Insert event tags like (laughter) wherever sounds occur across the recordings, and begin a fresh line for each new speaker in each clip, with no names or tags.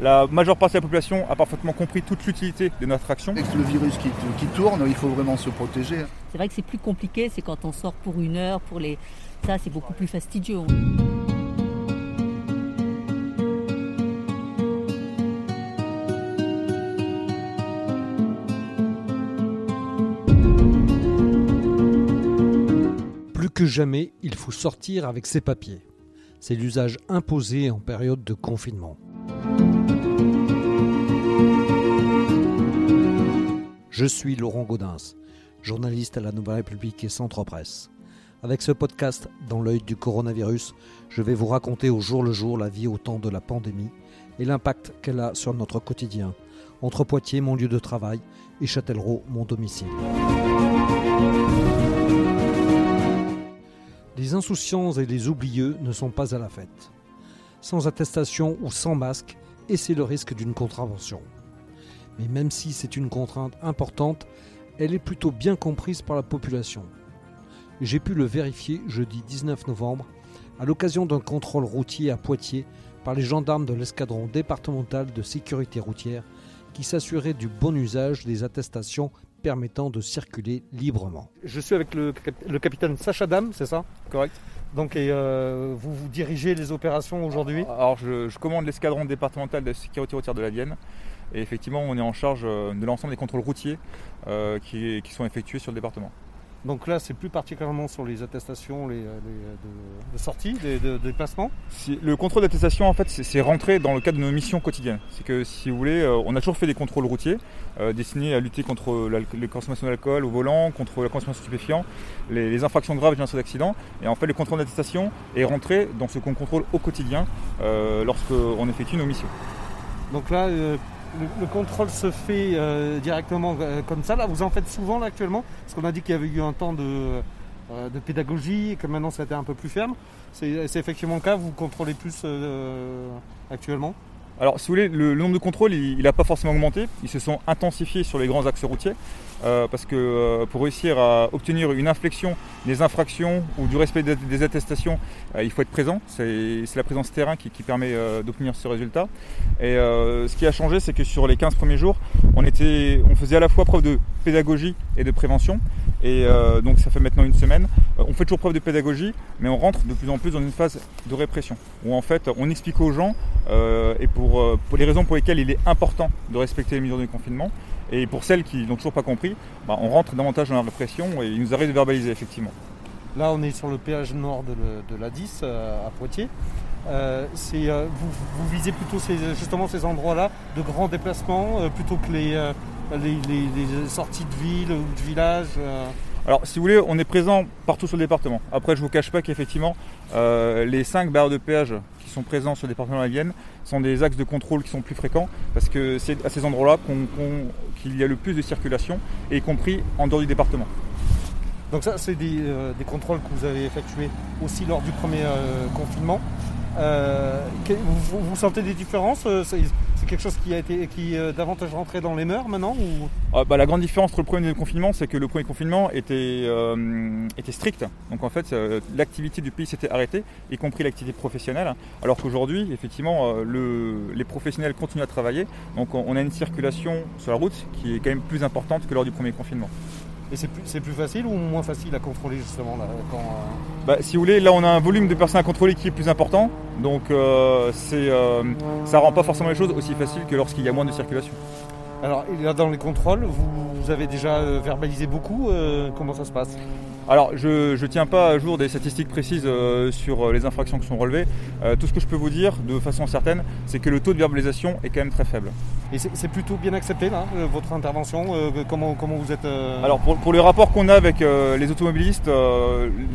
La majeure partie de la population a parfaitement compris toute l'utilité de notre action.
Avec le virus qui, qui tourne, il faut vraiment se protéger.
C'est vrai que c'est plus compliqué, c'est quand on sort pour une heure, pour les... ça c'est beaucoup plus fastidieux.
Plus que jamais, il faut sortir avec ses papiers. C'est l'usage imposé en période de confinement. Je suis Laurent Gaudens, journaliste à la Nouvelle République et Centre Presse. Avec ce podcast, dans l'œil du coronavirus, je vais vous raconter au jour le jour la vie au temps de la pandémie et l'impact qu'elle a sur notre quotidien, entre Poitiers, mon lieu de travail, et Châtellerault, mon domicile. Les insouciants et les oublieux ne sont pas à la fête. Sans attestation ou sans masque, et c'est le risque d'une contravention. Mais même si c'est une contrainte importante, elle est plutôt bien comprise par la population. J'ai pu le vérifier jeudi 19 novembre à l'occasion d'un contrôle routier à Poitiers par les gendarmes de l'escadron départemental de sécurité routière qui s'assuraient du bon usage des attestations permettant de circuler librement.
Je suis avec le, le capitaine Sacha Dam, c'est ça?
Correct.
Donc et, euh, vous, vous dirigez les opérations aujourd'hui?
Alors je, je commande l'escadron départemental de sécurité routière de la Vienne. Et effectivement, on est en charge euh, de l'ensemble des contrôles routiers euh, qui, qui sont effectués sur le département.
Donc là, c'est plus particulièrement sur les attestations les, les- de, de sortie, des de, de déplacement.
Si- le contrôle d'attestation, en fait, c'est rentré dans le cadre de nos missions quotidiennes. C'est que, si vous voulez, euh, on a toujours fait des contrôles routiers euh, destinés à lutter contre la consommation d'alcool au volant, contre la consommation de stupéfiants, les, les infractions graves les incidents d'accident. Et en fait, le contrôle d'attestation est rentré dans ce qu'on contrôle au quotidien euh, lorsqu'on effectue nos missions.
Donc là, euh, le, le contrôle se fait euh, directement euh, comme ça. Là, vous en faites souvent là actuellement? Parce qu'on a dit qu'il y avait eu un temps de, euh, de pédagogie et que maintenant ça a été un peu plus ferme. C'est effectivement le cas, vous contrôlez plus actuellement?
Alors, si vous voulez, le, le nombre de contrôles, il n'a pas forcément augmenté. Ils se sont intensifiés sur les grands axes routiers. Euh, parce que euh, pour réussir à obtenir une inflexion des infractions ou du respect des, attestations, euh, il faut être présent. C'est la présence terrain qui, permet d'obtenir ce résultat. Et ce qui a changé, c'est que sur les 15 premiers jours, on, était, on faisait à la fois preuve de pédagogie et de prévention. Et donc ça fait maintenant une semaine. On fait toujours preuve de pédagogie, mais on rentre de plus en plus dans une phase de répression. Où en fait on explique aux gens, et pour les raisons pour lesquelles il est important de respecter les mesures de confinement, et pour celles qui n'ont toujours pas compris, bah, on rentre davantage dans la répression et il nous arrive de verbaliser effectivement.
Là, on est sur le péage nord de, le- de la 10 euh, à Poitiers. Euh, euh, vous, vous visez plutôt ces, justement ces endroits-là de grands déplacements plutôt que les, les, les- les sorties de ville ou de village.
Alors, si vous voulez, on est présent partout sur le département. Après, je vous cache pas qu'effectivement, euh, les cinq barres de péage sont présents sur le département de la Vienne sont des axes de contrôle qui sont plus fréquents parce que c'est à ces endroits-là qu'il y a le plus de circulation, y compris en dehors du département.
Donc ça, c'est des, euh, contrôles que vous avez effectués aussi lors du premier euh, confinement. Euh, vous, sentez des différences quelque chose qui a été qui est euh, davantage rentré dans les mœurs maintenant.
Ah, bah, la grande différence entre le premier confinement, c'est que le premier confinement était, euh, était strict. Donc en fait, euh, l'activité du pays s'était arrêtée, y compris l'activité professionnelle. Alors qu'aujourd'hui, effectivement, le- les professionnels continuent à travailler. Donc on on a une circulation sur la route qui est quand même plus importante que lors du premier confinement.
Et c'est plus, c'est plus facile ou moins facile à contrôler justement là, quand, euh,
Bah, si vous voulez, là on a un volume de personnes à contrôler qui est plus important. Donc euh, c'est, euh, ça rend pas forcément les choses aussi faciles que lorsqu'il y a moins de circulation.
Alors, là, dans les contrôles, vous, vous avez déjà euh, verbalisé beaucoup euh, Comment ça se passe?
Alors, je ne tiens pas à jour des statistiques précises euh, sur euh, les infractions qui sont relevées. Euh, tout ce que je peux vous dire de façon certaine, c'est que le taux de verbalisation est quand même très faible.
Et c'est plutôt bien accepté, là, votre intervention euh, comment, comment vous êtes
Alors, pour, pour les rapports qu'on a avec les automobilistes,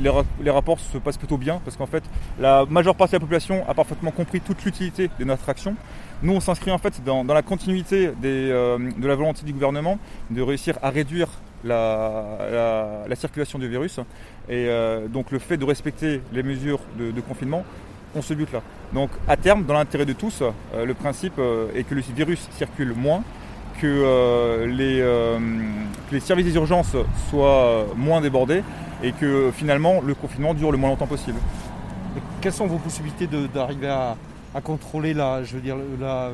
les, ra- les rapports se passent plutôt bien parce qu'en fait, la majeure partie de la population a parfaitement compris toute l'utilité de notre action. Nous, on s'inscrit en fait dans, dans la continuité des, de la volonté du gouvernement de réussir à réduire la, la- la circulation du virus. Et euh, donc, le fait de respecter les mesures de, confinement, on se bute là. Donc, à terme, dans l'intérêt de tous, euh, le principe euh, est que le virus circule moins, que, les, services des soient moins débordés et que finalement le confinement dure le moins longtemps possible.
Quelles sont vos possibilités d'arriver à, à contrôler la, je veux dire, la,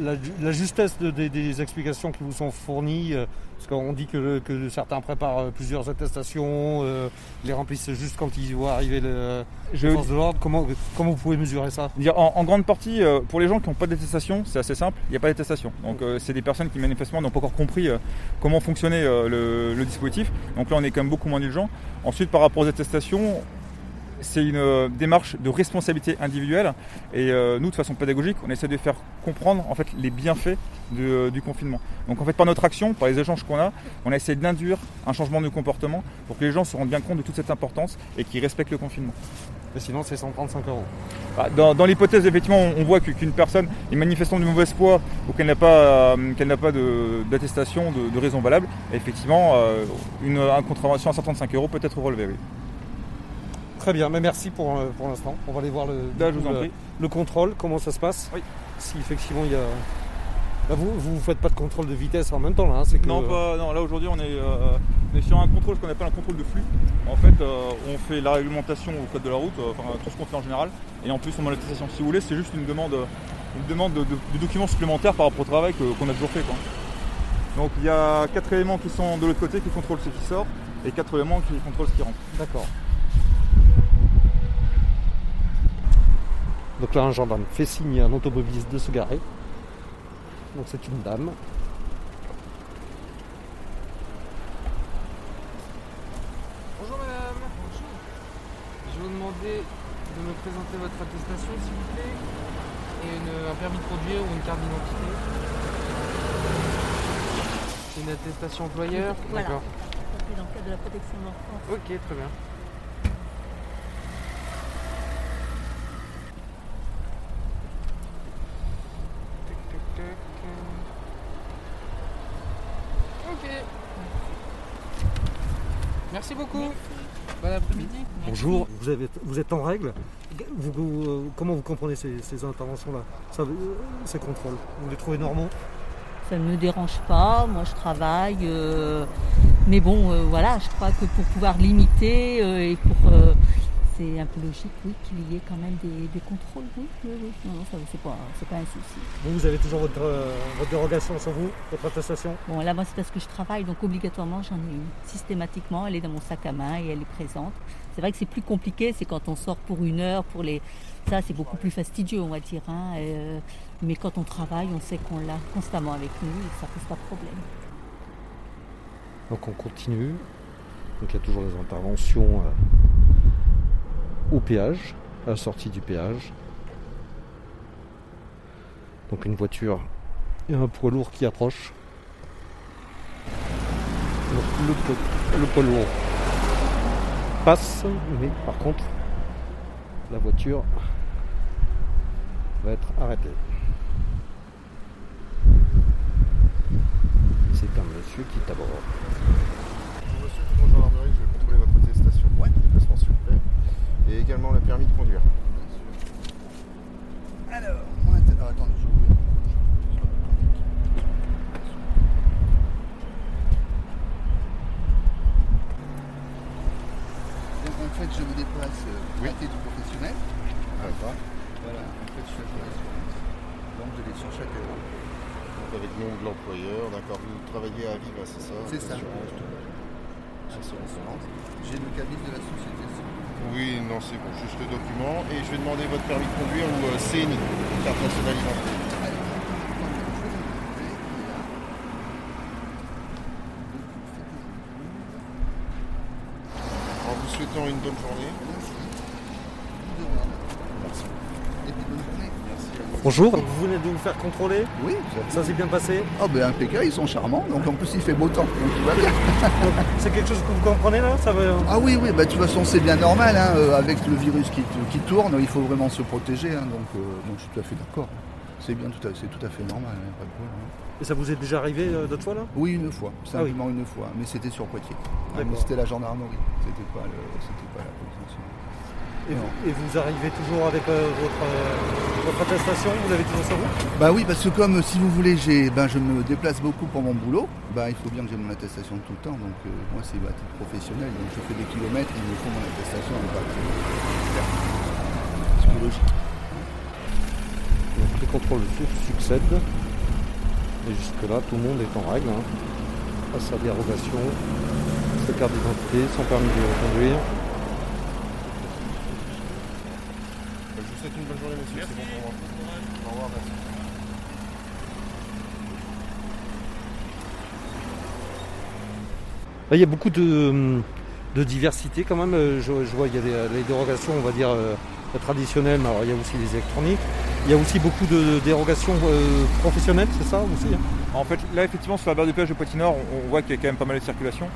la, la justesse de- des- des explications qui vous sont fournies euh, Parce qu'on dit que, que certains préparent euh, plusieurs attestations, euh, les remplissent juste quand ils voient arriver le,
Je
les forces de l'ordre. Comment, comment vous pouvez mesurer ça?
En, en grande partie, euh, pour les gens qui n'ont pas d'attestation, c'est assez simple, il n'y a pas d'attestation. Donc c'est des personnes qui manifestement n'ont pas encore compris comment fonctionnait le, le dispositif. Donc là on est quand même beaucoup moins indulgent. Ensuite par rapport aux attestations, c'est une euh, démarche de responsabilité individuelle et euh, nous de façon pédagogique on essaie de faire comprendre en fait les bienfaits de- euh, du confinement. Donc en fait par notre action, par les échanges qu'on a, on a essayé d'induire un changement de comportement pour que les gens se rendent bien compte de toute cette importance et qu'ils respectent le confinement.
Et Sinon, c'est 135 euros.
Ah, Dans, dans l'hypothèse, effectivement, on, on voit qu'une personne est manifestant de mauvaise foi ou qu'elle n'a pas, euh, qu'elle n'a pas de- d'attestation, de, de raison valable, effectivement, euh, une, une contravention à 135 euros peut être relevée. Oui.
Très bien, mais merci pour, euh, pour l'instant. On va aller voir le,
Là,
coup, le- contrôle, comment ça se passe.
Oui.
Si effectivement il y a. Là, vous ne faites pas de contrôle de vitesse en même temps là, hein, que.
Non, pas, non, là aujourd'hui, on, est, euh, on est sur un contrôle, ce qu'on appelle un contrôle de flux. En fait, euh, on fait la réglementation au code de la route, euh, enfin tout ce qu'on fait en général, et en plus on a l'attestation. Si vous voulez, c'est juste une demande, une demande de, de- de documents supplémentaires par rapport au travail qu'on a toujours fait. Quoi. Donc il y a quatre éléments qui sont de l'autre côté qui contrôlent ce qui sort, et quatre éléments qui contrôlent ce qui rentre.
D'accord. Donc là, un gendarme fait signe à un automobiliste de se garer. Donc c'est une dame.
Bonjour madame. Bonjour. Je vais vous demander de me présenter votre attestation s'il vous plaît et une- un permis de conduire ou une carte d'identité. C'est une attestation employeur
Voilà.
D'accord.
C'est dans le cadre de la protection de l'enfance.
Ok, très bien. Merci beaucoup. Bon après-midi.
Bonjour, vous, avez- vous êtes en règle Vous- vous, euh, Comment vous comprenez ces, ces interventions-là? Euh, Ces contrôles? Vous les trouvez normaux?
Ça ne me dérange pas, moi je travaille. euh, mais bon, euh, voilà, je crois que pour pouvoir limiter euh, et pour. C'est un peu logique, oui, qu'il y ait quand même des, des contrôles, oui, oui, oui. Non, non, ça c'est pas, c'est pas un souci.
Vous, vous avez toujours votre, euh, votre dérogation sur vous, votre attestation?
Bon, là, moi, c'est parce que je travaille, donc obligatoirement, j'en ai une. Systématiquement, elle est dans mon sac à main et elle est présente. C'est vrai que c'est plus compliqué, c'est quand on sort pour une heure, pour les. Ça, c'est beaucoup plus fastidieux, on va dire. hein, euh, Mais quand on travaille, on sait qu'on l'a constamment avec nous et que ça pose pas de problème.
Donc on continue. Donc il y a toujours des interventions euh, au péage, à la sortie du péage. Donc une voiture et un poids lourd qui approche. Le, poids- lourd passe, mais par contre la voiture va être arrêtée. C'est un monsieur qui est.
Monsieur tout en gendarmerie, je vais contrôler votre attestation de déplacement s'il vous plaît. Et également le permis de conduire.
Alors, moi, alors, attendez, je vais ouvrir. Donc en fait, je me déplace euh,
Oui.
à titre professionnel.
D'accord.
Voilà, en fait, je suis. Donc je l'ai sur chaque euro.
Donc avec le nom de l'employeur, d'accord. Vous travaillez à Viva, c'est ça
C'est ça. J'ai le cabis de la société.
Oui, non, c'est bon, juste le document. Et je vais demander votre permis de conduire ou euh, CNI, carte nationale d'identité. En vous souhaitant une bonne journée.
Merci. Vous de même.
Merci.
Et puis bonne journée.
Vous.
Bonjour, vous venez de vous faire contrôler,
Oui,
ça s'est bien passé
Oh ben impeccable, ils sont charmants, donc en plus il fait beau temps, donc tout va bien.
C'est quelque chose que vous comprenez là ça va...
Ah oui, oui, bah, de toute façon c'est bien normal, hein, euh, avec le virus qui, qui tourne, il faut vraiment se protéger, hein, donc, euh, donc je suis tout à fait d'accord. C'est bien, tout à, c'est tout à fait normal, hein, pas de problème. hein.
Et ça vous est déjà arrivé euh, d'autres fois là?
Oui, une fois,
Ah oui.
simplement une fois, mais c'était sur Poitiers. Ah, mais c'était la gendarmerie, c'était pas, le, c'était pas la police nationale.
Et vous, et vous arrivez toujours avec euh, votre, euh, votre attestation, vous l'avez toujours sur vous?
Bah oui, parce que comme si vous voulez, j'ai, ben, je me déplace beaucoup pour mon boulot, bah, il faut bien que j'ai mon attestation tout le temps. Donc euh, moi c'est à titre professionnel, donc je fais des kilomètres, il me faut mon attestation. C'est plus logique.
Donc les contrôles succèdent.
Et jusque-là, tout le monde est en règle. Hein. Pas sa dérogation, sa carte d'identité, son permis de conduire.
Je vous souhaite une bonne journée, monsieur. C'est bon pour moi. Au revoir, merci.
Là, il y a beaucoup de, de diversité quand même. Euh, Je, je vois il y a des, les dérogations, on va dire, euh, traditionnelles, mais alors il y a aussi les électroniques. Il y a aussi beaucoup de dérogations euh, professionnelles, c'est ça aussi hein?
En fait, là, effectivement, sur la barre de péage de Poitiers-Nord, on, on voit qu'il y a quand même pas mal de circulation.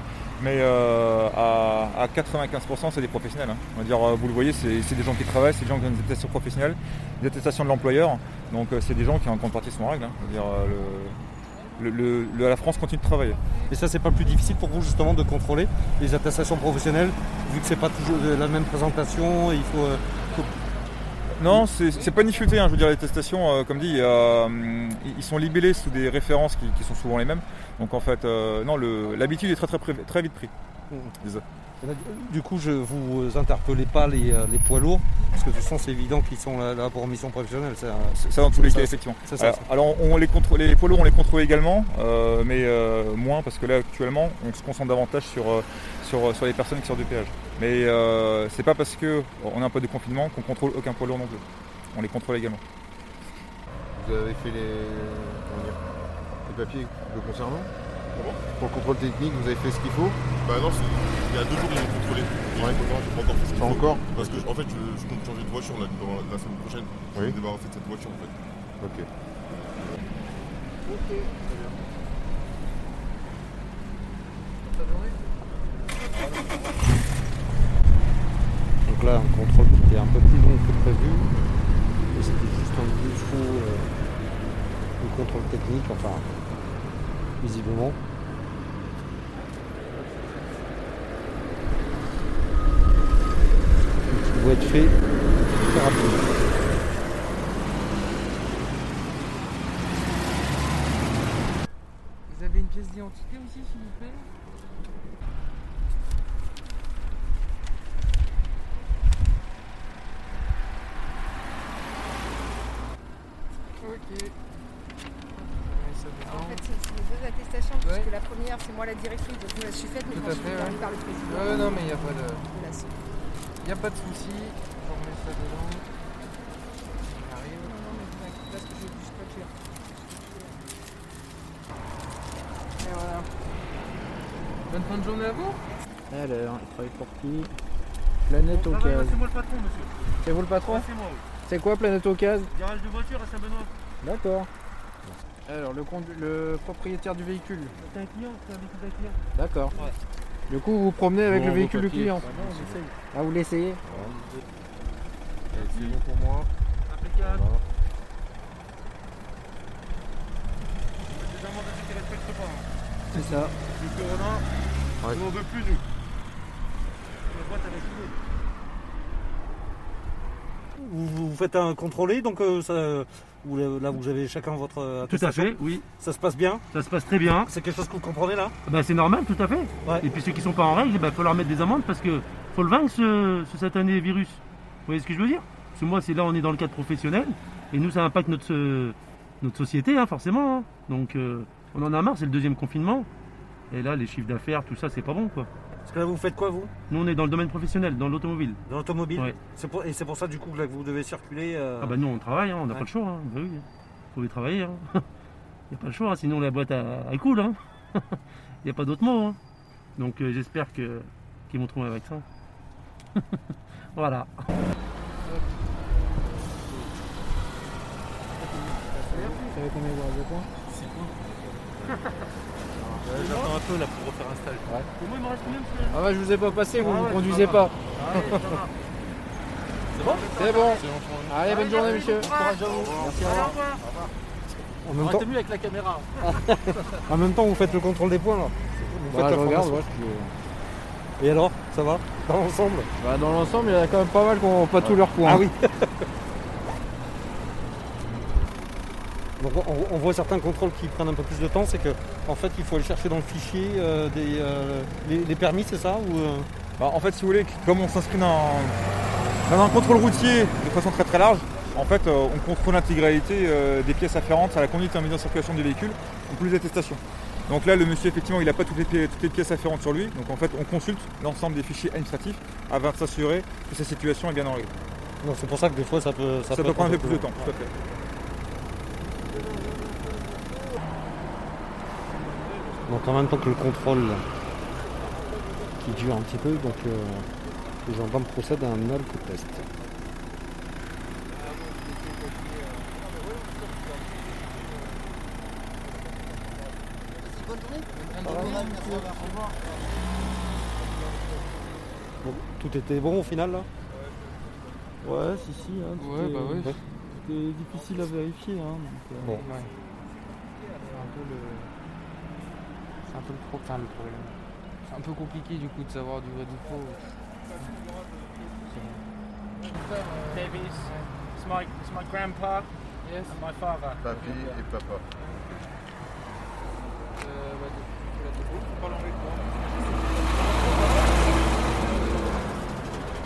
Mais euh, à, à 95%, c'est des professionnels. hein. On va dire, euh, vous le voyez, c'est des gens qui travaillent, c'est des gens qui ont des attestations professionnelles, des attestations de l'employeur. Donc, euh, c'est des gens qui, en grande partie, sont en règle. hein. Dire, euh, le, le- le- la France continue de travailler.
Et ça, c'est pas plus difficile pour vous justement de contrôler les attestations professionnelles, vu que c'est pas toujours la même présentation, il faut. Euh,
Non, c'est pas une difficulté. hein. Je veux dire, les attestations, euh, comme dit, hum, ils sont libellés sous des références qui, qui sont souvent les mêmes. Donc, en fait, euh, non, l'habitude est très, très, très vite prise. Désolé.
Du coup, je vous interpellez pas les, euh, les poids lourds, parce que de toute façon, c'est évident qu'ils sont là, là pour mission professionnelle. euh,
ça dans tous les
Ça,
cas, effectivement.
ça,
Alors, alors, on les contrôle, les poids lourds, on les contrôle également, euh, mais euh, moins parce que là actuellement, on se concentre davantage sur euh, sur, sur les personnes qui sortent du péage. Mais euh, c'est pas parce que on a un peu de confinement qu'on contrôle aucun poids lourd non plus. On les contrôle également.
Vous avez fait les papiers le concernant Pour le contrôle technique, vous avez fait ce qu'il faut?
Bah non, c'est- il y a deux jours ils m'ont contrôlé.
Ouais.
j'ai pas encore fait ce qu'il
Pas
faut.
encore
Parce que en fait je, je compte changer de voiture là, dans la, la semaine prochaine. Je vais
Oui.
me débarrasser de cette voiture en fait.
Ok.
Donc là, un contrôle qui était un peu plus long que prévu. Et c'était juste un défaut euh, de contrôle technique, enfin, visiblement. Être fait très rapidement.
Vous avez une pièce d'identité aussi, s'il vous plaît? Ok. Ouais, ça
En fait, c'est deux attestations,
Ouais.
puisque la première, c'est moi la directrice, donc je me la suis faite, mais quand je suis
ouais.
par le président.
Ouais, non, mais il n'y a pas de,
de la
Y a pas de souci. Je remets ça dedans. On arrive.
Non, non, mais parce que j'ai pas clair.
Et voilà. Bonne fin de journée à vous.
Alors, il travaille pour qui? Planète Ocase.
moi le patron, monsieur.
C'est vous le patron?
C'est moi.
C'est quoi Planète Ocase?
Garage de voiture à Saint-Benoît.
D'accord. Alors, le, le propriétaire du véhicule
C'est un client, c'est un véhicule d'un client.
D'accord. Du coup, vous vous promenez avec
Bon,
le véhicule du client
Bah non, on essaye.
Ah, vous l'essayez
C'est bon pour moi.
Impeccable.
Voilà.
Hein.
C'est ça.
Le Corona,
Ouais.
on n'en veut plus, nous. La boîte, elle est. Vous, vous faites un contrôlé, donc euh, ça, vous, là vous avez chacun votre euh,
Tout à fait, oui.
Ça se passe bien
Ça se passe très bien.
C'est quelque chose que vous comprenez là
Bah, c'est normal, tout à fait.
Ouais.
Et puis ceux qui sont pas en règle, il faut leur mettre des amendes parce que faut le vaincre ce, ce satané virus. Vous voyez ce que je veux dire? Parce que moi, c'est là, on est dans le cadre professionnel et nous, ça impacte notre, euh, notre société, hein, forcément. hein. Donc, euh, on en a marre, c'est le deuxième confinement. Et là, les chiffres d'affaires, tout ça, c'est pas bon, quoi.
Parce que là vous faites quoi vous?
Nous, on est dans le domaine professionnel, dans l'automobile.
Dans l'automobile
Ouais.
C'est pour- Et c'est pour ça du coup que là, que vous devez circuler euh,
Ah bah nous, on travaille, hein, on n'a
Ouais.
pas le choix. Hein. Bah oui, faut (laughs) y travailler. Il n'y a pas le choix, hein, sinon la boîte elle, elle coule. (laughs) Il n'y a pas d'autre mot. hein. Donc euh, j'espère que qu'ils vont trouver un vaccin. (laughs) voilà.
Vous savez
J'attends un peu là pour refaire un stage.
Pour moi, il me reste combien
Ah ouais, je vous ai pas passé, vous
Ah
ne
ouais,
conduisez pas.
C'est bon
C'est bon.
C'est bon.
Allez, bonne journée, monsieur.
Courage à vous.
Merci, au revoir.
En même, temps, avec la caméra. (laughs)
En même temps, vous faites le contrôle des points là. Vous
Bah,
faites
je
la
regarde,
formation.
ouais, je-
Et alors, ça va Dans l'ensemble?
Bah, dans l'ensemble, il y en a quand même pas mal qui n'ont pas tous leurs points.
Ah oui (laughs) Donc on, on voit certains contrôles qui prennent un peu plus de temps, c'est que en fait il faut aller chercher dans le fichier euh, des, euh, les, les permis, c'est ça ou, euh,
Bah, en fait, si vous voulez, comme on s'inscrit dans, dans un contrôle routier de façon très très large, en fait, on contrôle l'intégralité des pièces afférentes à la conduite et à la mise en circulation du véhicule. en plus d'attestation. Donc là, le monsieur, effectivement, il n'a pas toutes les, toutes les pièces afférentes sur lui. Donc en fait, on consulte l'ensemble des fichiers administratifs avant de s'assurer que sa situation est bien en règle.
C'est pour ça que des fois ça peut
Ça, peut prendre un peu plus de temps, tout à fait.
Donc en même temps que le contrôle qui dure un petit peu, donc euh, les gendarmes procèdent à un alcotest. Bon, tout était bon au final là?
Ouais, si, si. Hein,
Ouais, bah ouais.
C'était difficile à vérifier. Hein, donc, euh,
Bon.
Ouais. C'est un peu le. C'est un peu le, pro... enfin, le problème. C'est un peu compliqué du coup de savoir du vrai du faux.
Davies. It's my, it's my grandpa
Yes.
and my father.
Papy et papa.
Euh, bah,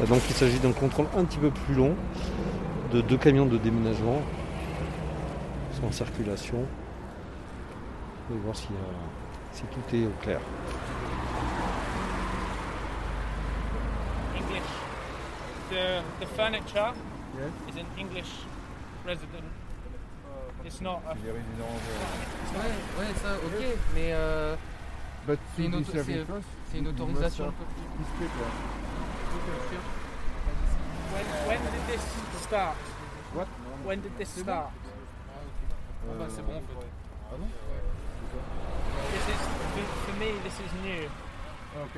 Et donc il s'agit d'un contrôle un petit peu plus long de deux camions de déménagement qui sont en circulation. On va voir si, euh, si tout est au clair.
English. The, the furniture is an English resident. It's not a.
Ouais, ouais, ça, ok, mais euh, c'est une, auto- une autorisation.
When, when did this start?
What?
When did this start?
Ah, bah, c'est bon en fait.
Ah non
This is for, for me. This is new.
Ok.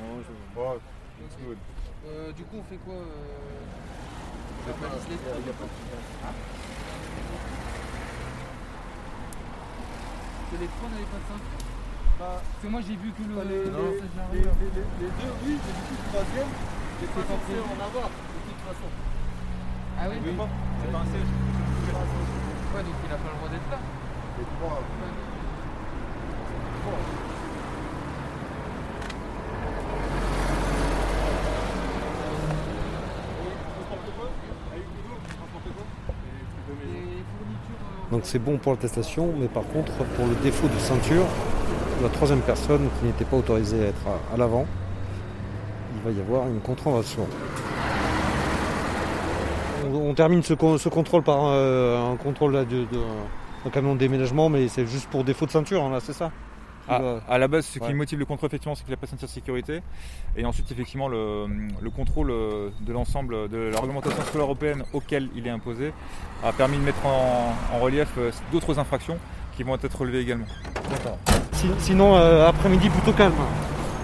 Bon, je... oh, it's good.
Euh, du coup, on fait quoi euh... On
pas-
analyse les
y a- y a pas de-
Que les trois n'avaient pas de ceinture Bah, parce que moi j'ai vu que le.
les,
le
les-
passage
les- les- deux, oui, mais du coup, le troisième, j'ai pas censé en avoir, façon.
Ah oui,
Oui, c'est pas un siège.
Ouais, donc il a pas le droit d'être là.
Trois.
Fournitures. euh,
Donc c'est bon pour l'attestation, mais par contre pour le défaut de ceinture, la troisième personne qui n'était pas autorisée à être à, à l'avant, il va y avoir une contravention. On, termine ce, con- ce contrôle par euh, un contrôle là, de, camion de déménagement, mais c'est juste pour défaut de ceinture, hein, là, c'est ça Qui
À, la base, ce
Ouais.
qui motive le contrôle, effectivement, c'est qu'il n'a pas de ceinture sécurité. Et ensuite, effectivement, le, le contrôle euh, de l'ensemble de la réglementation scolaire européenne auquel il est imposé a permis de mettre en, en relief euh, d'autres infractions qui vont être relevées également.
Si- Sinon, euh, après-midi plutôt calme.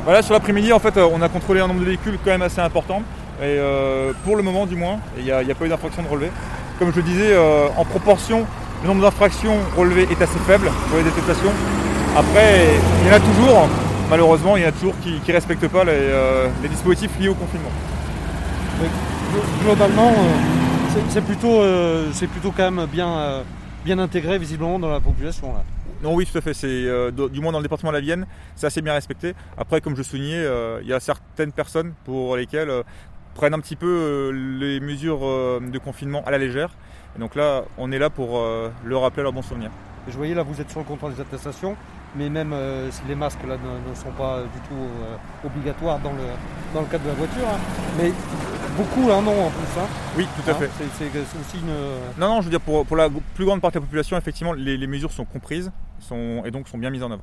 Voilà, sur l'après-midi, en fait, on a contrôlé un nombre de véhicules quand même assez important. Et euh, pour le moment, du moins, il n'y a, pas eu d'infraction de relevé. Comme je le disais, euh, en proportion, le nombre d'infractions relevées est assez faible pour les détectations. Après, il y en a toujours, malheureusement, il y en a toujours qui ne respectent pas les, euh, les dispositifs liés au confinement.
Glo- Globalement, c'est- plutôt, plutôt quand même bien, bien intégré visiblement dans la population. Là.
Non, oui, tout à fait. C'est euh, du moins dans le département de la Vienne, c'est assez bien respecté. Après, comme je soulignais, euh, il y a certaines personnes pour lesquelles euh, prennent un petit peu euh, les mesures euh, de confinement à la légère. Et donc là, on est là pour euh, leur rappeler leurs bons souvenirs.
Je voyais là, vous êtes sur le contrôle des attestations, mais même euh, si les masques là ne, ne sont pas du tout euh, obligatoires dans le, dans le cadre de la voiture, hein. mais beaucoup là non en plus. hein.
Oui, tout à
Hein,
fait.
c'est aussi une.
Non, non, je veux dire, pour, pour la plus grande partie de la population, effectivement, les, les mesures sont comprises sont, et donc sont bien mises en œuvre.